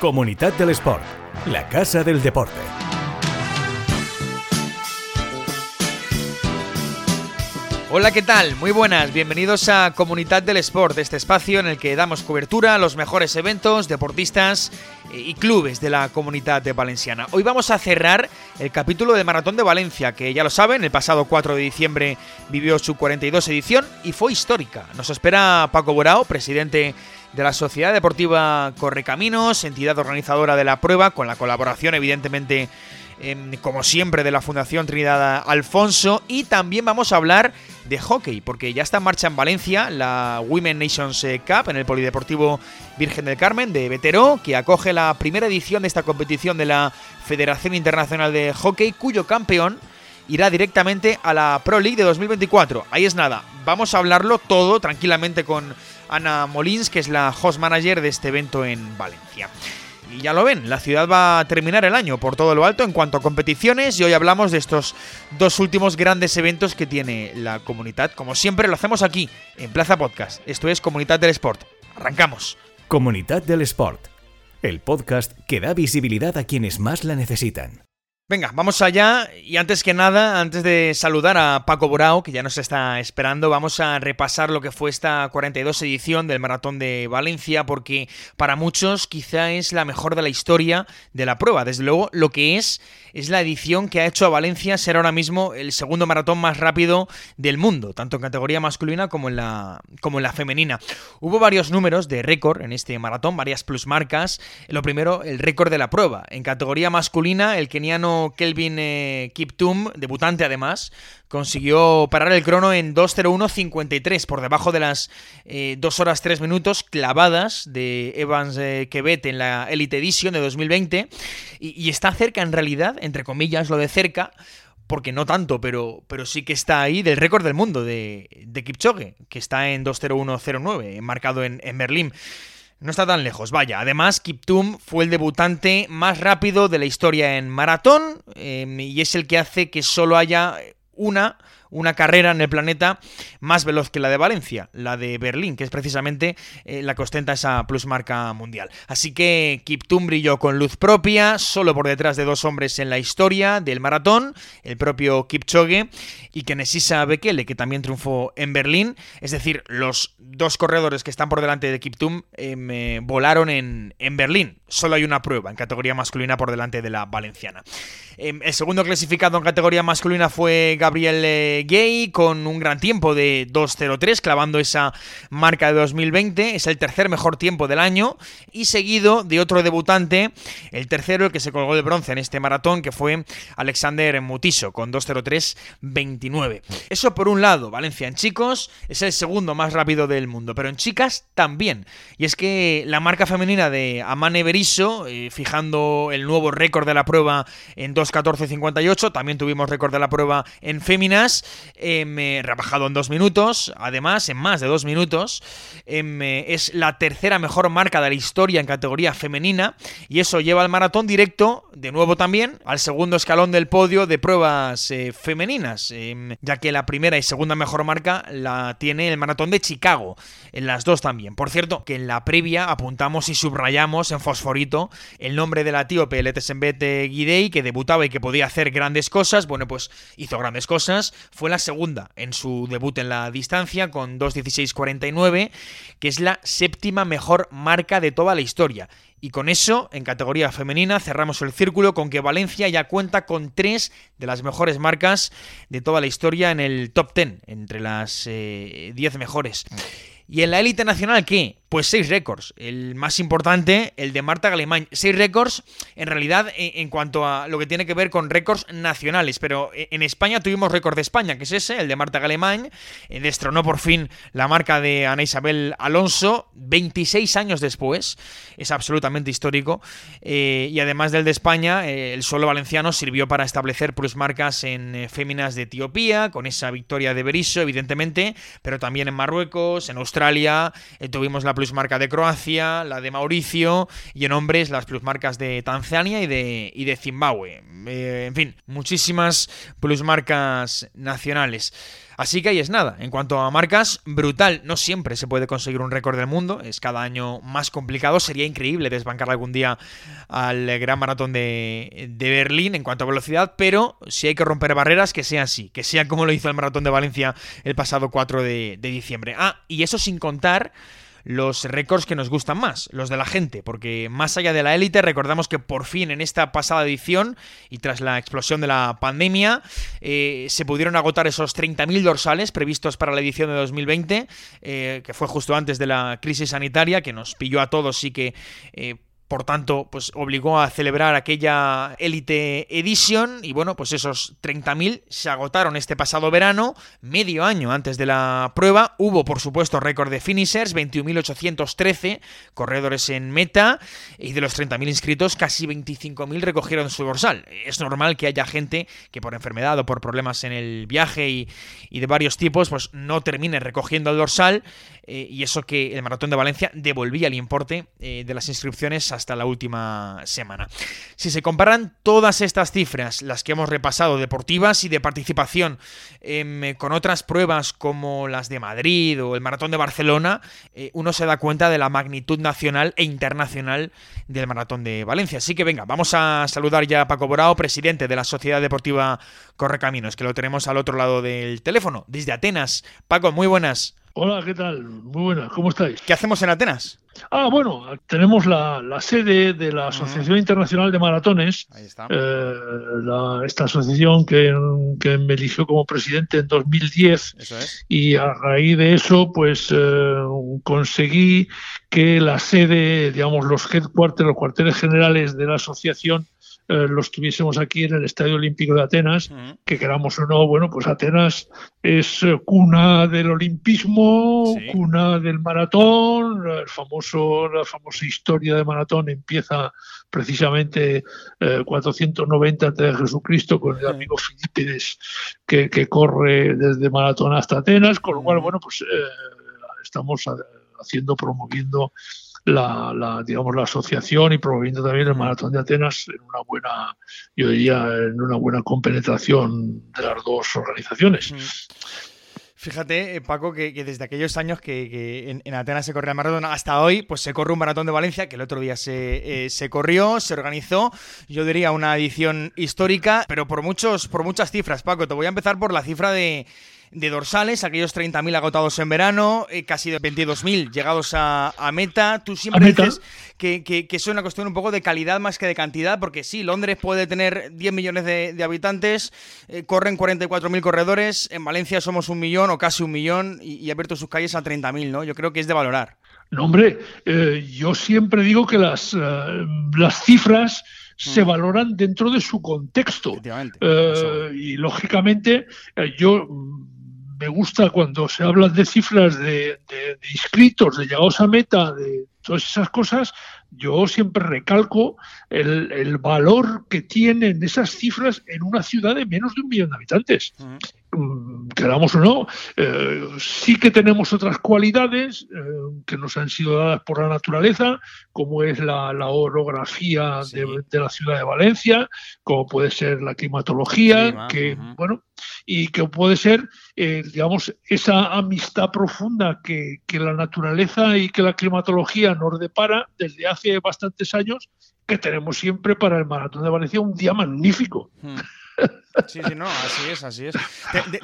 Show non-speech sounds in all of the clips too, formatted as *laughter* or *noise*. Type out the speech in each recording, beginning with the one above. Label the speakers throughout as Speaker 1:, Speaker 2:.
Speaker 1: Comunidad del Sport, la casa del deporte.
Speaker 2: Hola, ¿qué tal? Muy buenas, bienvenidos a Comunidad del Sport, este espacio en el que damos cobertura a los mejores eventos, deportistas y clubes de la comunidad valenciana. Hoy vamos a cerrar el capítulo de Maratón de Valencia, que ya lo saben, el pasado 4 de diciembre vivió su 42 edición y fue histórica. Nos espera Paco Borao, presidente de la Sociedad Deportiva Correcaminos, entidad organizadora de la prueba, con la colaboración evidentemente Em, como siempre, de la Fundación Trinidad Alfonso. Y también vamos a hablar de hockey, porque ya está en marcha en Valencia la Women Nations eh, Cup en el Polideportivo Virgen del Carmen de Vetero, que acoge la primera edición de esta competición de la Federación Internacional de Hockey, cuyo campeón irá directamente a la Pro League de 2024. Ahí es nada, vamos a hablarlo todo tranquilamente con Ana Molins, que es la host manager de este evento en Valencia. Y ya lo ven, la ciudad va a terminar el año por todo lo alto en cuanto a competiciones y hoy hablamos de estos dos últimos grandes eventos que tiene la comunidad. Como siempre lo hacemos aquí, en Plaza Podcast. Esto es Comunidad del Sport. Arrancamos.
Speaker 1: Comunidad del Sport, el podcast que da visibilidad a quienes más la necesitan.
Speaker 2: Venga, vamos allá y antes que nada, antes de saludar a Paco Borao, que ya nos está esperando, vamos a repasar lo que fue esta 42 edición del Maratón de Valencia, porque para muchos quizá es la mejor de la historia de la prueba. Desde luego, lo que es es la edición que ha hecho a Valencia ser ahora mismo el segundo maratón más rápido del mundo, tanto en categoría masculina como en la, como en la femenina. Hubo varios números de récord en este maratón, varias plusmarcas. Lo primero, el récord de la prueba. En categoría masculina, el keniano Kelvin eh, Kiptum, debutante además, consiguió parar el crono en 2.01.53, por debajo de las 2 eh, horas 3 minutos clavadas de Evans eh, en la Elite Edition de 2020. Y, está cerca, en realidad, entre comillas, lo de cerca, porque no tanto, pero, pero sí que está ahí del récord del mundo de, de Kipchoge, que está en 2.01.09, marcado en, en Berlín. No está tan lejos, vaya. Además, Kiptum fue el debutante más rápido de la historia en maratón em, y es el que hace que solo haya una una carrera en el planeta más veloz que la de Valencia, la de Berlín, que es precisamente eh, la que ostenta esa plusmarca mundial. Así que Kiptum brilló con luz propia, solo por detrás de dos hombres en la historia del maratón, el propio Kipchoge y Kenesisa Bekele, que también triunfó en Berlín. Es decir, los dos corredores que están por delante de Kiptum eh, volaron en, en Berlín. Solo hay una prueba en categoría masculina por delante de la valenciana. Em, el segundo clasificado en categoría masculina fue Gabriel eh, Gay con un gran tiempo de 2.03, clavando esa marca de 2020. Es el tercer mejor tiempo del año y seguido de otro debutante, el tercero, el que se colgó de bronce en este maratón, que fue Alexander Mutiso con 2.03.29. Eso por un lado, Valencia en chicos es el segundo más rápido del mundo, pero en chicas también. Y es que la marca femenina de Amane Eh, fijando el nuevo récord de la prueba en 2 14.58. También tuvimos récord de la prueba en féminas. Em, eh, rebajado en dos minutos. Además, en más de dos minutos. Em, eh, es la tercera mejor marca de la historia en categoría femenina. Y eso lleva al maratón directo, de nuevo también, al segundo escalón del podio de pruebas eh, femeninas. Em, ya que la primera y segunda mejor marca la tiene el maratón de Chicago. En las dos también. Por cierto, que en la previa apuntamos y subrayamos en el nombre de la etíope Letesembete Guidei, que debutaba y que podía hacer grandes cosas, bueno, pues hizo grandes cosas. Fue la segunda en su debut en la distancia con 2.16.49, que es la séptima mejor marca de toda la historia. Y con eso, en categoría femenina, cerramos el círculo con que Valencia ya cuenta con tres de las mejores marcas de toda la historia en el top 10, entre las 10 eh, mejores. ¿Y en la élite nacional qué? Pues seis récords. El más importante, el de Marta Galemán. Seis récords, en realidad, en, cuanto a lo que tiene que ver con récords nacionales. Pero e, en España tuvimos récord de España, que es ese, el de Marta Galemán. Eh, destronó por fin la marca de Ana Isabel Alonso, 26 años después. Es absolutamente histórico. Eh, y además del de España, eh, el suelo valenciano sirvió para establecer marcas en féminas de Etiopía, con esa victoria de Berisso, evidentemente, pero también en Marruecos, en Australia. tuvimos la plusmarca de Croacia, la de Mauricio y en hombres las plusmarcas de Tanzania y de, y de Zimbabue. Eh, en fin, muchísimas plusmarcas nacionales. Así que ahí es nada. En cuanto a marcas, brutal. No siempre se puede conseguir un récord del mundo. Es cada año más complicado. Sería increíble desbancar algún día al gran maratón de, Berlín en cuanto a velocidad. Pero si hay que romper barreras, que sea así. Que sea como lo hizo el maratón de Valencia el pasado 4 de, de diciembre. Ah, y eso sin contar los récords que nos gustan más, los de la gente, porque más allá de la élite, recordamos que por fin en esta pasada edición y tras la explosión de la pandemia, eh, se pudieron agotar esos 30.000 dorsales previstos para la edición de 2020, eh, que fue justo antes de la crisis sanitaria, que nos pilló a todos y que... Eh, por tanto, pues obligó a celebrar aquella Elite Edition y bueno, pues esos 30.000 se agotaron este pasado verano, medio año antes de la prueba. Hubo, por supuesto, récord de finishers, 21.813 corredores en meta y de los 30.000 inscritos, casi 25.000 recogieron su dorsal. Es normal que haya gente que por enfermedad o por problemas en el viaje y, de varios tipos, pues no termine recogiendo el dorsal eh, y eso que el Maratón de Valencia devolvía el importe eh, de las inscripciones hasta la última semana. Si se comparan todas estas cifras, las que hemos repasado, deportivas y de participación, em, con otras pruebas como las de Madrid o el Maratón de Barcelona, eh, uno se da cuenta de la magnitud nacional e internacional del Maratón de Valencia. Así que venga, vamos a saludar ya a Paco Borao, presidente de la Sociedad Deportiva Correcaminos, que lo tenemos al otro lado del teléfono, desde Atenas. Paco, muy buenas.
Speaker 3: Hola, ¿qué tal? Muy buenas, ¿cómo estáis?
Speaker 2: ¿Qué hacemos en Atenas?
Speaker 3: Ah, bueno, tenemos la, sede de la Asociación Internacional de Maratones. Ahí está. Eh, esta asociación que, me eligió como presidente en 2010. Eso es. Y a raíz de eso, pues eh, conseguí que la sede, digamos, los headquarters, los cuarteles generales de la asociación eh, los tuviésemos aquí en el Estadio Olímpico de Atenas, que queramos o no, bueno, pues Atenas es eh, cuna del olimpismo, cuna del maratón, el famoso, la famosa historia de maratón empieza precisamente 490 eh, antes de Jesucristo con el amigo Filipides que, que, corre desde Maratón hasta Atenas, con lo cual, bueno, pues estamos haciendo, promoviendo la, digamos, la asociación y promoviendo también el Maratón de Atenas en una buena, yo diría, en una buena compenetración de las dos organizaciones.
Speaker 2: Fíjate, eh, Paco, que, desde aquellos años que, en, Atenas se corría el maratón hasta hoy, pues se corre un maratón de Valencia, que el otro día se, eh, se corrió, se organizó, yo diría una edición histórica, pero por, muchos, por muchas cifras, Paco. Te voy a empezar por la cifra de, de dorsales, aquellos 30.000 agotados en verano, eh, casi 22.000 llegados a, meta. Tú siempre dices que, que, es una cuestión un poco de calidad más que de cantidad, porque sí, Londres puede tener 10 millones de, habitantes, eh, corren 44.000 corredores, en Valencia somos un millón o casi un millón y, ha abierto sus calles a 30.000, ¿no? Yo creo que es de valorar.
Speaker 3: No, hombre, eh, yo siempre digo que las, las cifras se mm. valoran dentro de su contexto. y lógicamente yo me gusta cuando se hablan de cifras de, inscritos, de llegados a meta, de todas esas cosas, yo siempre recalco el, valor que tienen esas cifras en una ciudad de menos de un millón de habitantes. Queramos o no, eh, sí que tenemos otras cualidades eh, que nos han sido dadas por la naturaleza, como es la, orografía de, la ciudad de Valencia, como puede ser la climatología, que, bueno, y que puede ser, eh, digamos, esa amistad profunda que, que la naturaleza y que la climatología nos depara desde hace bastantes años, que tenemos siempre para el Maratón de Valencia un día magnífico.
Speaker 2: Hmm. *laughs* Sí, sí, no, así es, así es.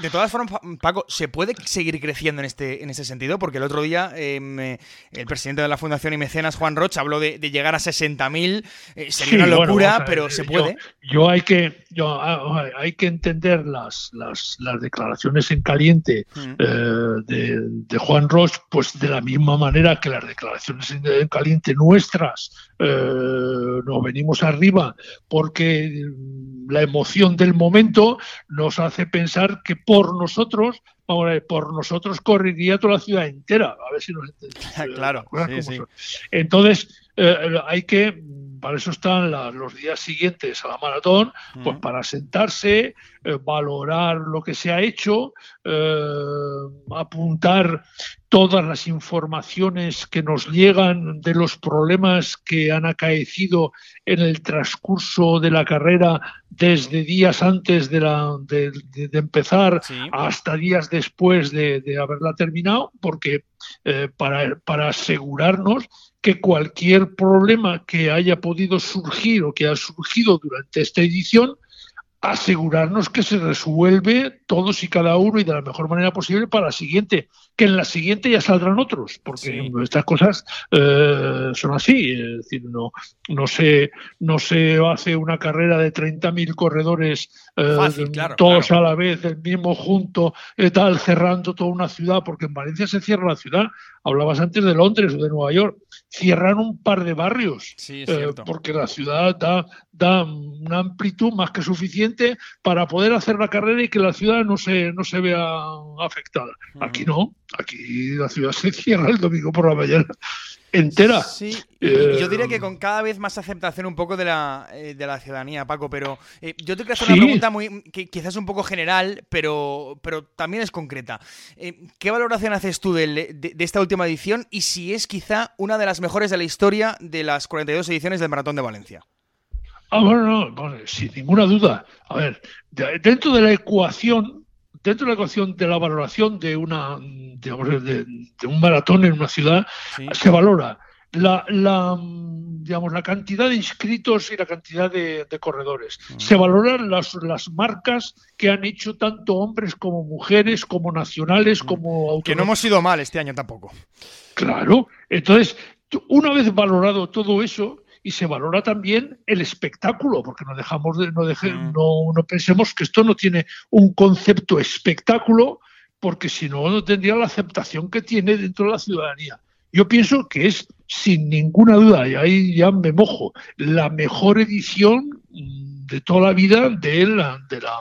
Speaker 2: De, todas formas, Paco, ¿se puede seguir creciendo en este, en este sentido? Porque el otro día em, eh, el presidente de la Fundación y Mecenas, Juan Rocha, habló de, llegar a 60.000. Eh, sería una locura, pero se puede.
Speaker 3: Yo, hay que yo, ah, hay que entender las, las, las declaraciones en caliente mm. eh, de, de, Juan Rocha, pues de la misma manera que las declaraciones en caliente nuestras nos venimos arriba porque la emoción del momento nos hace pensar que por nosotros, por nosotros correría toda la ciudad entera. A ver si nos entendemos. *laughs*
Speaker 2: claro.
Speaker 3: Entonces, eh, hay que para eso están los días siguientes a la maratón, pues para sentarse, eh, valorar lo que se ha hecho, eh, apuntar todas las informaciones que nos llegan de los problemas que han acaecido en el transcurso de la carrera desde días antes de, la, de, empezar hasta días después de, haberla terminado, porque eh, para, para asegurarnos que cualquier problema que haya podido surgir o que ha surgido durante esta edición asegurarnos que se resuelve todos y cada uno y de la mejor manera posible para la siguiente, que en la siguiente ya saldrán otros, porque estas cosas eh, son así, es decir, no, no, se, no se hace una carrera de 30.000 corredores eh, todos a la vez, el mismo junto, eh, tal, cerrando toda una ciudad, porque en Valencia se cierra la ciudad, hablabas antes de Londres o de Nueva York, cierran un par de barrios, porque la ciudad da, da una amplitud más que suficiente para poder hacer la carrera y que la ciudad no se, no se vea afectada. Aquí no, aquí la ciudad se cierra el domingo por la mañana entera.
Speaker 2: Sí, y yo diría que con cada vez más aceptación un poco de la, eh, de la ciudadanía, Paco, pero eh, yo te quiero hacer una pregunta muy, que quizás un poco general, pero, pero también es concreta. Eh, ¿Qué valoración haces tú de, de, esta última edición y si es quizá una de las mejores de la historia de las 42 ediciones del Maratón de Valencia?
Speaker 3: Ah, bueno, no, sin ninguna duda. A ver, dentro de la ecuación, dentro de la ecuación de la valoración de una, digamos, de, un maratón en una ciudad, se valora la, la, digamos, la cantidad de inscritos y la cantidad de, corredores. Mm. Se valoran las, las marcas que han hecho tanto hombres como mujeres, como nacionales, mm. como
Speaker 2: Que no hemos ido mal este año tampoco.
Speaker 3: Claro. Entonces, una vez valorado todo eso, y se valora también el espectáculo, porque no dejamos de, no, mm. no, no pensemos que esto no tiene un concepto espectáculo, porque si no, no tendría la aceptación que tiene dentro de la ciudadanía. Yo pienso que es, sin ninguna duda, y ahí ya me mojo, la mejor edición de toda la vida de la, de la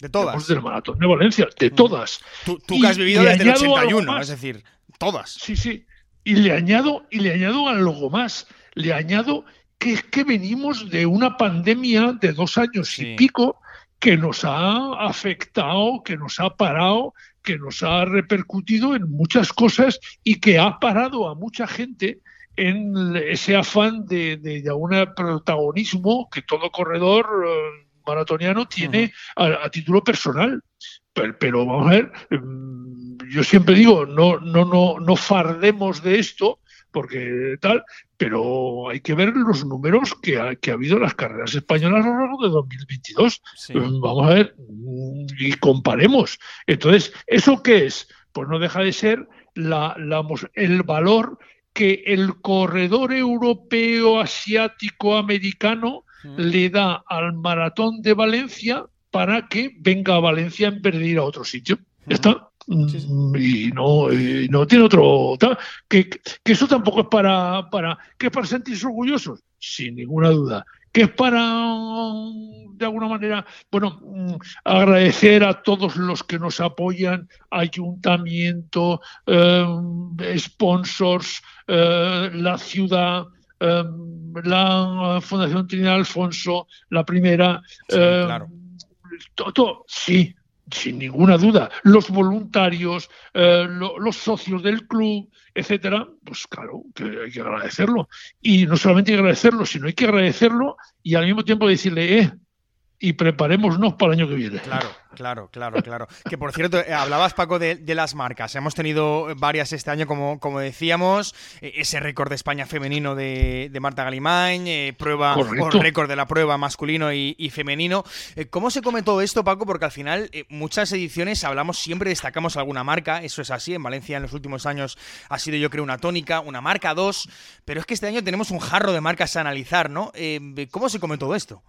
Speaker 2: de todas.
Speaker 3: del maratón de Valencia, de mm. todas.
Speaker 2: Tú, que has vivido desde el 81, es decir, todas.
Speaker 3: Sí, sí. Y le añado, y le añado algo más le añado que es que venimos de una pandemia de dos años y pico que nos ha afectado, que nos ha parado, que nos ha repercutido en muchas cosas y que ha parado a mucha gente en ese afán de, de, un protagonismo que todo corredor eh, maratoniano tiene a, título personal. Pero, pero, vamos a ver, mm, yo siempre digo, no, no, no, no fardemos de esto, porque tal, pero hay que ver los números que ha, que ha habido en las carreras españolas a lo largo de 2022. Vamos a ver y comparemos. Entonces, ¿eso qué es? Pues no deja de ser la, el valor que el corredor europeo, asiático, americano le da al maratón de Valencia para que venga a Valencia en vez de ir a otro sitio. está. Mm, y no, no tiene otro. Que, que, eso tampoco es para, para. que es para sentirse orgullosos, sin ninguna duda. Que es para, de alguna manera, bueno, mm, agradecer a todos los que nos apoyan, ayuntamiento, eh, sponsors, eh, la ciudad, eh, la Fundación Trinidad Alfonso, la primera. Sí, claro. todo, sí, sin ninguna duda, los voluntarios, eh, los socios del club, etcétera, pues claro, que hay que agradecerlo. Y no solamente hay que agradecerlo, sino hay que agradecerlo y al mismo tiempo decirle, eh, y preparémonos para el año que viene.
Speaker 2: Claro, claro, claro, claro. Que por cierto, eh, hablabas, Paco, de, las marcas. Hemos tenido varias este año, como, como decíamos. Eh, ese récord de España femenino de, Marta Galimain, eh, prueba, o récord de la prueba masculino y, femenino. ¿Cómo se come todo esto, Paco? Porque al final, muchas ediciones hablamos, siempre destacamos alguna marca. Eso es así. En Valencia en los últimos años ha sido, yo creo, una tónica, una marca dos. Pero es que este año tenemos un jarro de marcas a analizar, ¿no? ¿Cómo se come todo esto?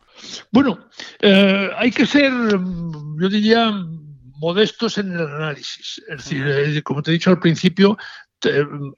Speaker 3: Bueno, eh, hay que ser, yo diría, modestos en el análisis. Es decir, eh, como te he dicho al principio,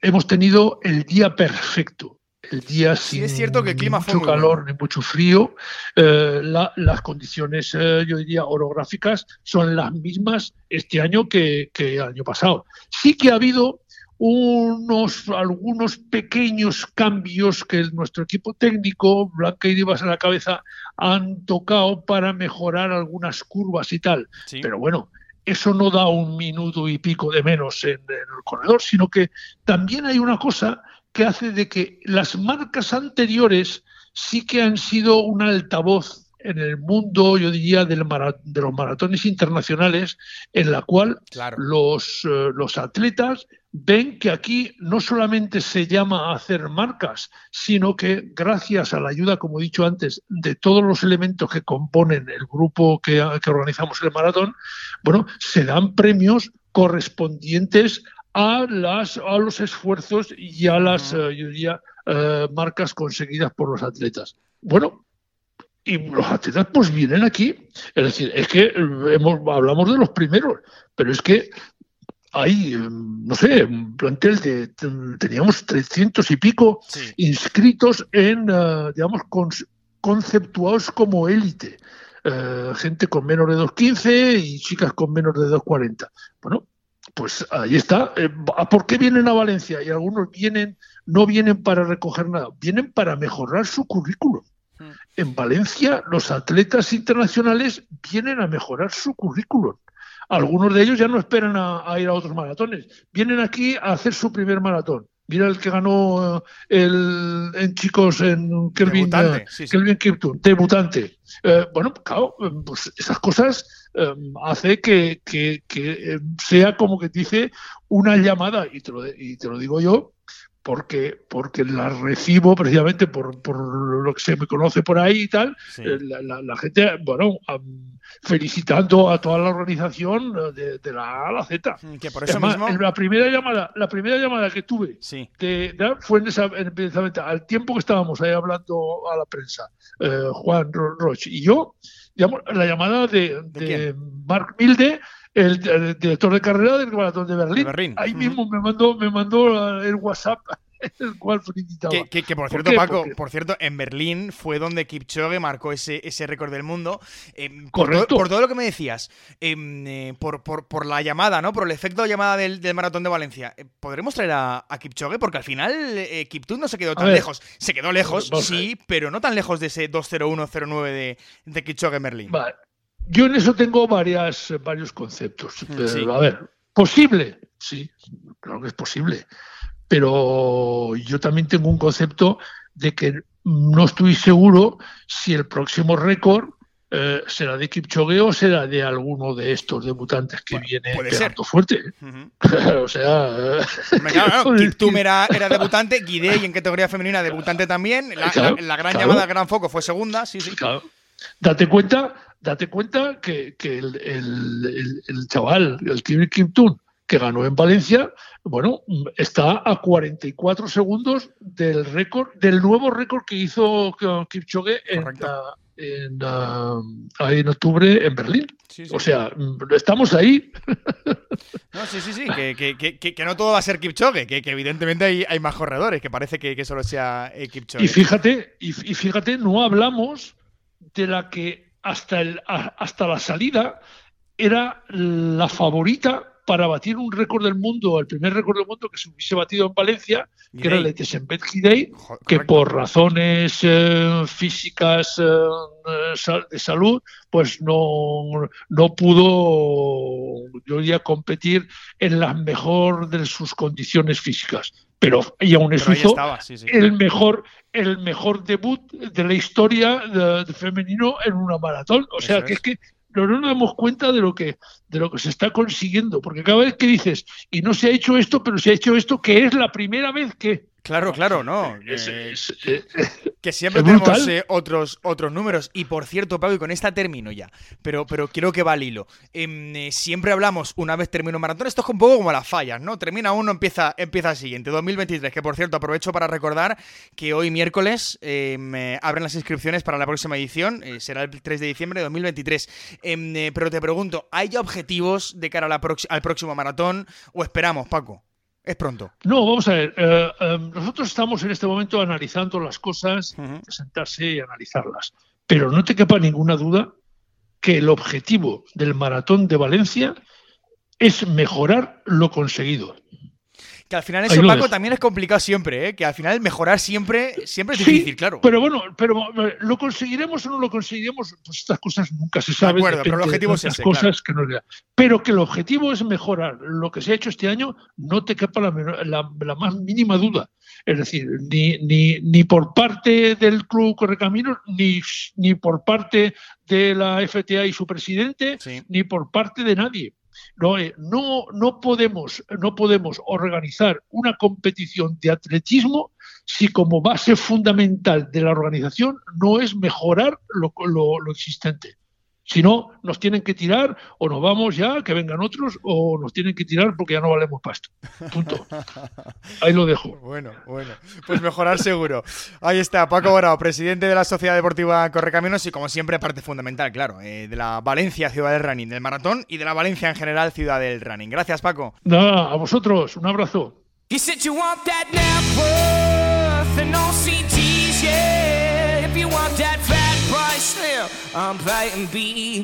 Speaker 3: hemos tenido el día perfecto. El día sin
Speaker 2: es cierto que el clima
Speaker 3: mucho calor ni mucho frío. Eh, las condiciones, yo diría, orográficas son las mismas este año que, que el año pasado. Sí que ha habido unos algunos pequeños cambios que nuestro equipo técnico, Blanca y Divas a la cabeza, han tocado para mejorar algunas curvas y tal. Pero bueno, eso no da un minuto y pico de menos en, el corredor, sino que también hay una cosa que hace de que las marcas anteriores sí que han sido un altavoz en el mundo, yo diría, del de los maratones internacionales, en la cual los, eh, los atletas ven que aquí no solamente se llama a hacer marcas, sino que gracias a la ayuda, como he dicho antes, de todos los elementos que componen el grupo que, organizamos el maratón, bueno, se dan premios correspondientes a, las, a los esfuerzos y a las, eh, yo diría, eh, marcas conseguidas por los atletas. Bueno, y los atletas pues vienen aquí. Es decir, es que hemos, hablamos de los primeros, pero es que hay, no sé, un plantel de, teníamos 300 y pico inscritos en, eh, digamos, conceptuados como élite. Eh, gente con menos de 2.15 y chicas con menos de 2.40. Bueno, pues ahí está. Eh, ¿Por qué vienen a Valencia? Y algunos vienen, no vienen para recoger nada, vienen para mejorar su currículum. En Valencia los atletas internacionales vienen a mejorar su currículum. Algunos de ellos ya no esperan a, ir a otros maratones. Vienen aquí a hacer su primer maratón. Mira el que ganó eh, el, en chicos en Kelvin, debutante, eh, Kelvin Kipton, debutante. Eh, bueno, claro, pues esas cosas hace que, sea como que dice una llamada, y y te lo digo yo, porque, porque la recibo precisamente por, por, lo que se me conoce por ahí y tal, eh, la, gente, bueno, felicitando a toda la organización de, la A a la Z.
Speaker 2: Mm, que por eso mismo...
Speaker 3: la primera llamada, la primera llamada que tuve fue en esa, precisamente al tiempo que estábamos ahí hablando a la prensa, eh, Juan Roche y yo, digamos, la llamada de, ¿De, Mark Milde, el, director de carrera del maratón de Berlín. Ahí mismo me mandó, me mandó el WhatsApp *laughs* el cual felicitaba.
Speaker 2: Que, que, por cierto, Paco, por cierto, en Berlín fue donde Kipchoge marcó ese, ese récord del mundo. Em, por, por, todo lo que me decías, em, eh, por, por, la llamada, ¿no? Por el efecto de llamada del, maratón de Valencia. Eh, ¿Podremos traer a, a, Kipchoge? Porque al final eh, no se quedó tan lejos. Se quedó lejos, sí, pero no tan lejos de ese 20109 de, de Kipchoge en Berlín.
Speaker 3: Vale. Yo en eso tengo varias, varios conceptos. Mm, a ver, posible, sí, claro que es posible. Pero yo también tengo un concepto de que no estoy seguro si el próximo récord eh, será de Kipchoge o será de alguno de estos debutantes que viene pegando fuerte. *laughs* o sea. *laughs*
Speaker 2: Kiptum era, debutante, Guidé y en categoría femenina debutante también. La, gran llamada Gran Foco fue segunda, sí, sí.
Speaker 3: Date cuenta date cuenta que, el, el, chaval, el Kim Tun, que ganó en Valencia, bueno, está a 44 segundos del récord, del nuevo récord que hizo Kipchoge en, en, en, octubre en Berlín. O sea, estamos ahí.
Speaker 2: No, sí, sí, sí, que, no todo va a ser Kipchoge, que, evidentemente hay, hay, más corredores, que parece que, solo sea eh, Kipchoge.
Speaker 3: Y fíjate, y fíjate, no hablamos de la que hasta, el, hasta la salida era la favorita para batir un récord del mundo, el primer récord del mundo que se hubiese batido en Valencia, que era el de Tesenbet que por razones eh, físicas eh, de salud, pues no, no pudo, yo diría, competir en la mejor de sus condiciones físicas. Pero y aún eso hizo el mejor el mejor debut de la historia de, femenino en una maratón. O sea, que es que no nos damos cuenta de lo que de lo que se está consiguiendo, porque cada vez que dices y no se ha hecho esto, pero se ha hecho esto, que es la primera vez que
Speaker 2: Claro, claro, no. Eh, que *laughs* siempre tenemos eh, otros, otros números. Y por cierto, Pablo, y con esta termino ya, pero, pero creo que va al hilo. Em, eh, siempre hablamos, una vez termino un maratón, esto es un poco como las fallas, ¿no? Termina uno, empieza, empieza el siguiente. 2023, que por cierto, aprovecho para recordar que hoy miércoles em, abren las inscripciones para la próxima edición, será el 3 de diciembre de 2023. Em, pero te pregunto, ¿hay ya objetivos de cara al próximo maratón o esperamos, Paco? Es pronto.
Speaker 3: No, vamos a ver. Eh, eh, nosotros estamos en este momento analizando las cosas, sentarse y analizarlas. Pero no te quepa ninguna duda que el objetivo del maratón de Valencia es mejorar lo conseguido.
Speaker 2: Que al final eso, Paco, también es complicado siempre, ¿eh? que al final mejorar siempre, siempre es difícil, claro.
Speaker 3: Pero bueno, pero eh, ¿lo conseguiremos o no lo conseguiremos? Pues estas cosas nunca se saben.
Speaker 2: De acuerdo, pero el objetivo es ese,
Speaker 3: cosas que Pero que el objetivo es mejorar lo que se ha hecho este año, no te quepa la, más mínima duda. Es decir, ni, ni, ni por parte del Club Correcaminos, ni, ni por parte de la FTA y su presidente, ni por parte de nadie. No, eh, no, no, podemos, no podemos organizar una competición de atletismo si como base fundamental de la organización no es mejorar lo, lo existente. Si no, nos tienen que tirar o nos vamos ya, que vengan otros, o nos tienen que tirar porque ya no valemos pasto. Punto. *laughs* Ahí lo dejo.
Speaker 2: Bueno, bueno. Pues mejorar seguro. Ahí está, Paco Borao, presidente de la Sociedad Deportiva Correcaminos y como siempre parte fundamental, claro, eh, de la Valencia Ciudad del Running, del maratón y de la Valencia en general Ciudad del Running. Gracias, Paco.
Speaker 3: Nada, a vosotros. Un abrazo.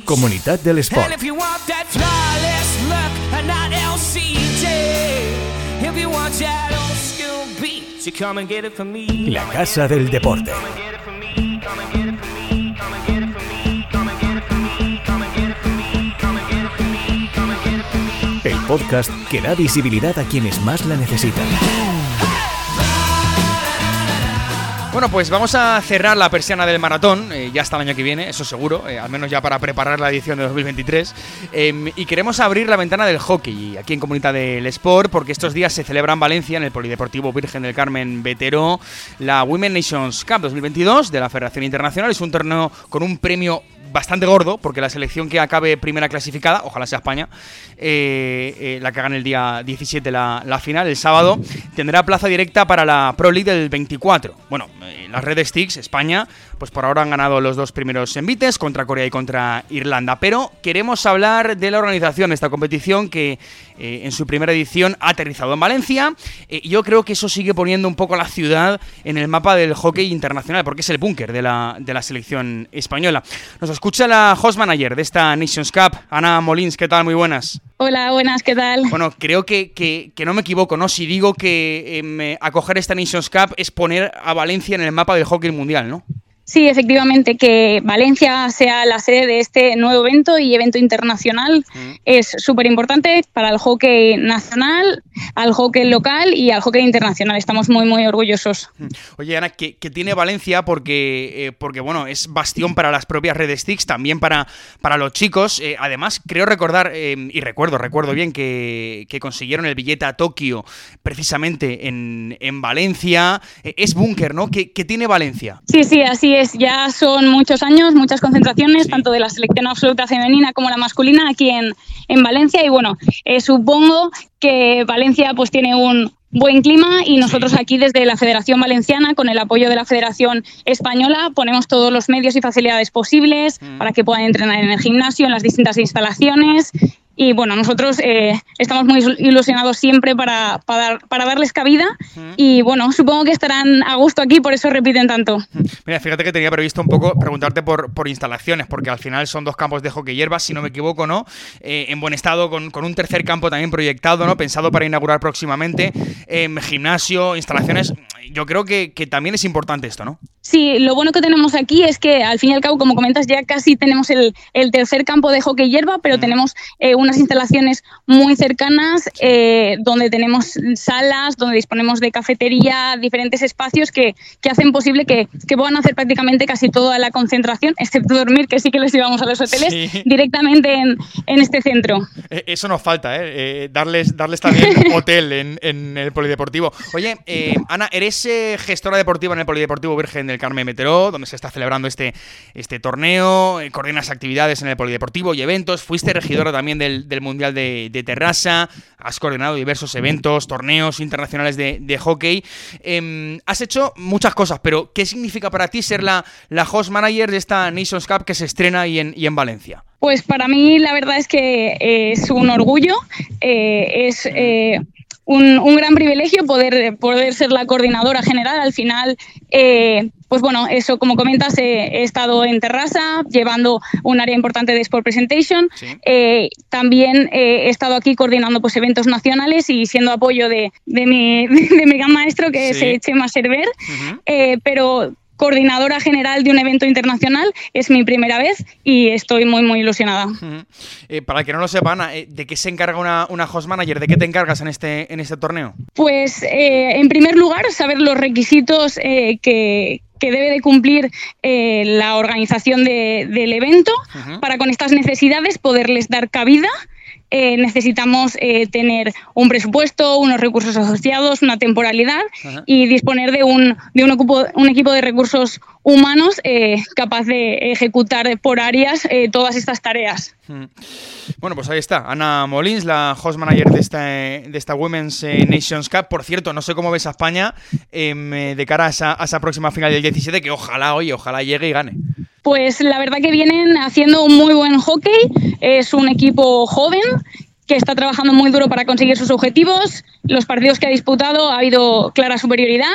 Speaker 1: Comunidad del Sport. La Casa del Deporte. El podcast que da visibilidad a quienes más la necesitan.
Speaker 2: Bueno, pues vamos a cerrar la persiana del maratón, eh, ya hasta el año que viene, eso seguro, eh, al menos ya para preparar la edición de 2023. Em, y queremos abrir la ventana del hockey aquí en Comunidad del Sport, porque estos días se celebra en Valencia, en el Polideportivo Virgen del Carmen Vetero, la Women Nations Cup 2022 de la Federación Internacional. Es un torneo con un premio bastante gordo, porque la selección que acabe primera clasificada, ojalá sea España, eh, eh, la que hagan el día 17 la, final, el sábado, tendrá plaza directa para la Pro League del 24. Bueno, eh, las Red Sticks, España, pues por ahora han ganado los dos primeros envites contra Corea y contra Irlanda. Pero queremos hablar de la organización de esta competición que eh, en su primera edición ha aterrizado en Valencia. Eh, yo creo que eso sigue poniendo un poco a la ciudad en el mapa del hockey internacional, porque es el búnker de la, de la selección española. Nos escucha la host manager de esta Nations Cup, Ana Molins. ¿Qué tal? Muy buenas.
Speaker 4: Hola, buenas, ¿qué tal?
Speaker 2: Bueno, creo que, que, no me equivoco, ¿no? Si digo que em, acoger esta Nations Cup es poner a Valencia en el mapa del hockey mundial, ¿no?
Speaker 4: Sí, efectivamente, que Valencia sea la sede de este nuevo evento y evento internacional mm. es súper importante para el hockey nacional, al hockey local y al hockey internacional. Estamos muy, muy orgullosos. Mm.
Speaker 2: Oye, Ana, ¿qué, tiene Valencia? Porque, eh, porque, bueno, es bastión para las propias Red Sticks, también para, para los chicos. Eh, además, creo recordar, eh, y recuerdo, recuerdo bien que, consiguieron el billete a Tokio precisamente en, en Valencia. es búnker, ¿no? ¿Qué, ¿Qué tiene Valencia?
Speaker 4: Sí, sí, así es ya son muchos años, muchas concentraciones, tanto de la selección absoluta femenina como la masculina aquí en, en Valencia. Y bueno, eh, supongo que Valencia pues tiene un buen clima y nosotros aquí desde la Federación Valenciana, con el apoyo de la Federación Española, ponemos todos los medios y facilidades posibles mm. para que puedan entrenar en el gimnasio, en las distintas instalaciones y bueno, nosotros eh, estamos muy ilusionados siempre para, para, darles cabida y bueno, supongo que estarán a gusto aquí, por eso repiten tanto.
Speaker 2: Mira, fíjate que tenía previsto un poco preguntarte por, por instalaciones, porque al final son dos campos de hockey hierba, si no me equivoco, ¿no? Eh, en buen estado, con, con, un tercer campo también proyectado, ¿no? Pensado para inaugurar próximamente, gimnasio, instalaciones. Yo creo que, que también es importante esto, ¿no?
Speaker 4: Sí, lo bueno que tenemos aquí es que al fin y al cabo, como comentas, ya casi tenemos el, el tercer campo de hockey hierba, pero tenemos eh, unas instalaciones muy cercanas eh, donde tenemos salas, donde disponemos de cafetería, diferentes espacios que, que hacen posible que, que, puedan hacer prácticamente casi toda la concentración, excepto dormir, que sí que les llevamos a los hoteles, directamente en, en, este centro.
Speaker 2: E, eso nos falta, ¿eh? darles, darles también *laughs* hotel en, en, el Polideportivo. Oye, Ana, eres gestora deportiva en el Polideportivo Virgen el Carmen Meteró, donde se está celebrando este, este torneo, eh, coordinas actividades en el Polideportivo y eventos, fuiste regidora también del, Mundial de, de, Terrassa, has coordinado diversos eventos, torneos internacionales de, hockey, em, has hecho muchas cosas, pero ¿qué significa para ti ser la, la host manager de esta Nations Cup que se estrena y en, y en Valencia?
Speaker 4: Pues para mí la verdad es que es un orgullo, eh, es eh, un, un, gran privilegio poder, poder ser la coordinadora general. Al final, pues bueno, eso como comentas, he estado en Terrassa llevando un área importante de Sport Presentation. también he estado aquí coordinando pues eventos nacionales y siendo apoyo de, mi, *laughs* de mi gran maestro que es Chema Server. pero coordinadora general de un evento internacional. Es mi primera vez y estoy muy, muy ilusionada.
Speaker 2: Eh, para que no lo sepan, eh, ¿de qué se encarga una, una host manager? ¿De qué te encargas en este, en este torneo?
Speaker 4: Pues, eh, en primer lugar, saber los requisitos que, debe de cumplir la organización del evento para con estas necesidades poderles dar cabida eh, necesitamos eh, tener un presupuesto, unos recursos asociados, una temporalidad y disponer de un, de un, un equipo de recursos humanos eh, capaz de ejecutar por áreas todas estas tareas.
Speaker 2: Bueno, pues ahí está, Ana Molins, la host manager de esta, de esta Women's Nations Cup. Por cierto, no sé cómo ves a España em, de cara a esa, a esa próxima final del 17, que ojalá, oye, ojalá llegue y gane.
Speaker 4: Pues la verdad que vienen haciendo un muy buen hockey. Es un equipo joven que está trabajando muy duro para conseguir sus objetivos. Los partidos que ha disputado ha habido clara superioridad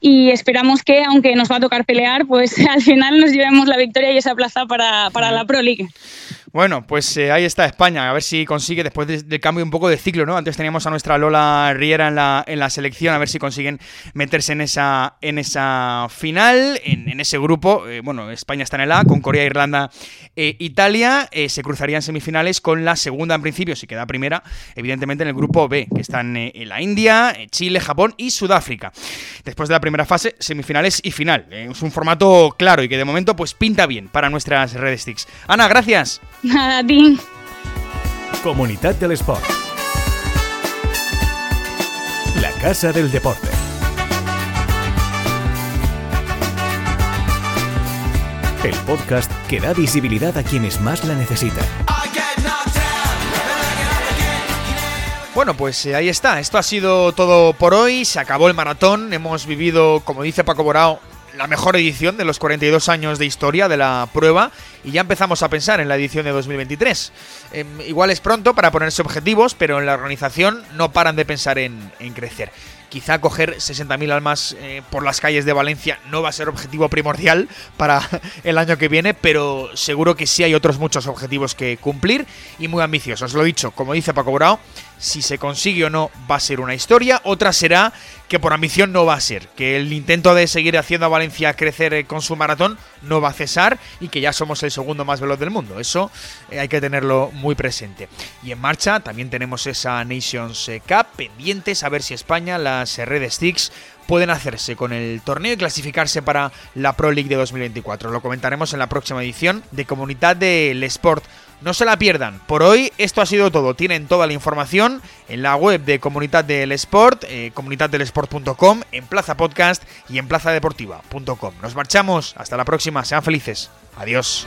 Speaker 4: y esperamos que, aunque nos va a tocar pelear, pues *laughs* al final nos llevemos la victoria y esa plaza para, para la Pro League.
Speaker 2: Bueno, pues eh, ahí está España, a ver si consigue después del cambio un poco de ciclo, ¿no? Antes teníamos a nuestra Lola Riera en la, en la selección, a ver si consiguen meterse en esa, en esa final, en, ese grupo. Eh, bueno, España está en el A, con Corea, Irlanda, e Italia. Eh, se cruzarían semifinales con la segunda en principio, si queda primera, evidentemente en el grupo B, que están en la India, Chile, Japón y Sudáfrica. Después de la primera fase, semifinales y final. es un formato claro y que de momento pues pinta bien para nuestras Red Sticks. Ana, gracias.
Speaker 4: Nada, Tim.
Speaker 1: Comunidad del Sport. La Casa del Deporte. El podcast que da visibilidad a quienes más la necesitan.
Speaker 2: Bueno, pues eh, ahí está. Esto ha sido todo por hoy. Se acabó el maratón. Hemos vivido, como dice Paco Borao, la mejor edición de los 42 años de historia de la prueba y ya empezamos a pensar en la edición de 2023. Em, igual es pronto para ponerse objetivos, pero en la organización no paran de pensar en, crecer. Quizá coger 60.000 almas eh, por las calles de Valencia no va a ser objetivo primordial para *laughs* el año que viene, pero seguro que sí hay otros muchos objetivos que cumplir y muy ambiciosos. Lo dicho, como dice Paco Brao, si se consigue o no va a ser una historia, otra será que por ambición no va a ser, que el intento de seguir haciendo a Valencia crecer eh, con su maratón no va a cesar y que ya somos el segundo más veloz del mundo. Eso eh, hay que tenerlo muy presente. Y en marcha también tenemos esa Nations eh, Cup pendientes a ver si España, las Red Sticks, pueden hacerse con el torneo y clasificarse para la Pro League de 2024. Lo comentaremos en la próxima edición de Comunidad del Sport. No se la pierdan. Por hoy esto ha sido todo. Tienen toda la información en la web de Comunidad del Sport, eh, comunidaddelesport.com, en Plaza Podcast y en plazadeportiva.com. Nos marchamos. Hasta la próxima. Sean felices. Adiós.